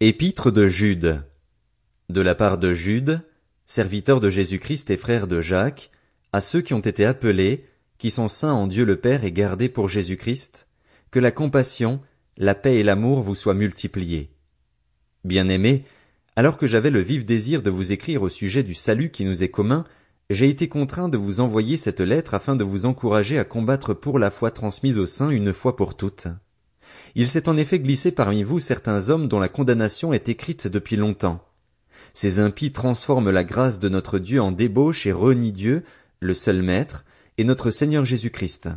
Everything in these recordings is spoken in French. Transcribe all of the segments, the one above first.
Épître de Jude. De la part de Jude, serviteur de Jésus-Christ et frère de Jacques, à ceux qui ont été appelés, qui sont saints en Dieu le Père et gardés pour Jésus-Christ, que la compassion, la paix et l'amour vous soient multipliés. Bien-aimés, alors que j'avais le vif désir de vous écrire au sujet du salut qui nous est commun, j'ai été contraint de vous envoyer cette lettre afin de vous encourager à combattre pour la foi transmise au sein une fois pour toutes. Il s'est en effet glissé parmi vous certains hommes dont la condamnation est écrite depuis longtemps. Ces impies transforment la grâce de notre Dieu en débauche et renient Dieu, le seul Maître, et notre Seigneur Jésus-Christ.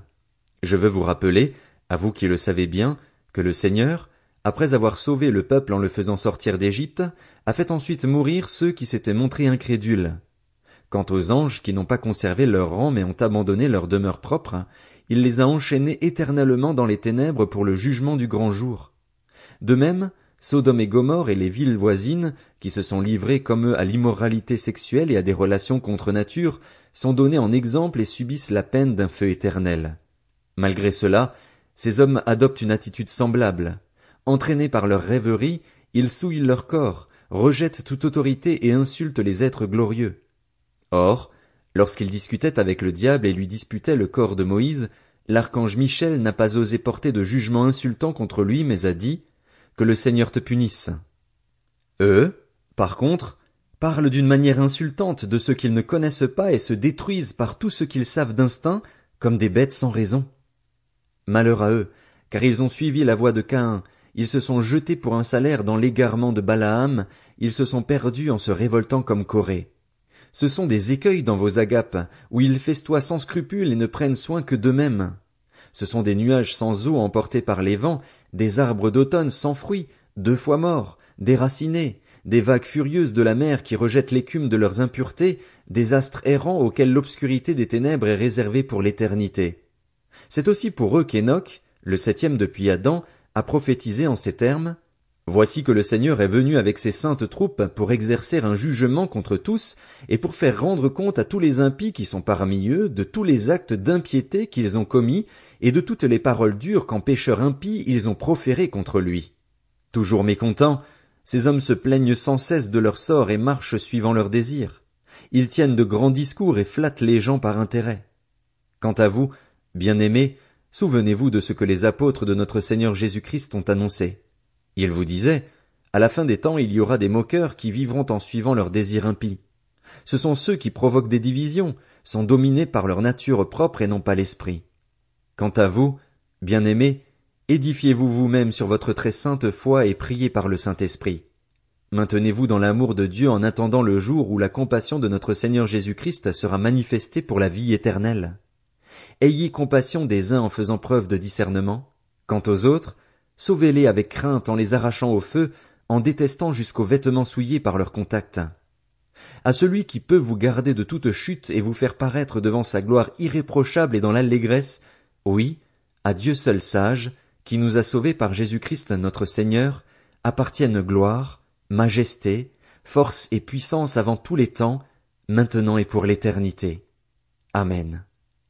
Je veux vous rappeler, à vous qui le savez bien, que le Seigneur, après avoir sauvé le peuple en le faisant sortir d'Égypte, a fait ensuite mourir ceux qui s'étaient montrés incrédules. Quant aux anges qui n'ont pas conservé leur rang mais ont abandonné leur demeure propre, il les a enchaînés éternellement dans les ténèbres pour le jugement du grand jour. De même, Sodome et Gomorre et les villes voisines, qui se sont livrées comme eux à l'immoralité sexuelle et à des relations contre nature, sont donnés en exemple et subissent la peine d'un feu éternel. Malgré cela, ces hommes adoptent une attitude semblable. Entraînés par leur rêverie, ils souillent leur corps, rejettent toute autorité et insultent les êtres glorieux. Or, Lorsqu'il discutait avec le diable et lui disputait le corps de Moïse, l'archange Michel n'a pas osé porter de jugement insultant contre lui, mais a dit, que le Seigneur te punisse. Eux, par contre, parlent d'une manière insultante de ceux qu'ils ne connaissent pas et se détruisent par tout ce qu'ils savent d'instinct, comme des bêtes sans raison. Malheur à eux, car ils ont suivi la voie de Caïn, ils se sont jetés pour un salaire dans l'égarement de Balaam, ils se sont perdus en se révoltant comme Corée ce sont des écueils dans vos agapes, où ils festoient sans scrupule et ne prennent soin que d'eux-mêmes. Ce sont des nuages sans eau emportés par les vents, des arbres d'automne sans fruits, deux fois morts, déracinés, des vagues furieuses de la mer qui rejettent l'écume de leurs impuretés, des astres errants auxquels l'obscurité des ténèbres est réservée pour l'éternité. C'est aussi pour eux qu'Enoch, le septième depuis Adam, a prophétisé en ces termes, Voici que le Seigneur est venu avec ses saintes troupes pour exercer un jugement contre tous et pour faire rendre compte à tous les impies qui sont parmi eux de tous les actes d'impiété qu'ils ont commis et de toutes les paroles dures qu'en pécheurs impies ils ont proférées contre lui. Toujours mécontents, ces hommes se plaignent sans cesse de leur sort et marchent suivant leurs désirs. Ils tiennent de grands discours et flattent les gens par intérêt. Quant à vous, bien-aimés, souvenez-vous de ce que les apôtres de notre Seigneur Jésus-Christ ont annoncé. Il vous disait, à la fin des temps il y aura des moqueurs qui vivront en suivant leurs désirs impies. Ce sont ceux qui provoquent des divisions, sont dominés par leur nature propre et non pas l'esprit. Quant à vous, bien-aimés, édifiez-vous vous-même sur votre très sainte foi et priez par le Saint-Esprit. Maintenez-vous dans l'amour de Dieu en attendant le jour où la compassion de notre Seigneur Jésus-Christ sera manifestée pour la vie éternelle. Ayez compassion des uns en faisant preuve de discernement. Quant aux autres, sauvez-les avec crainte en les arrachant au feu, en détestant jusqu'aux vêtements souillés par leur contact. À celui qui peut vous garder de toute chute et vous faire paraître devant sa gloire irréprochable et dans l'allégresse, oui, à Dieu seul sage, qui nous a sauvés par Jésus-Christ notre Seigneur, appartiennent gloire, majesté, force et puissance avant tous les temps, maintenant et pour l'éternité. Amen.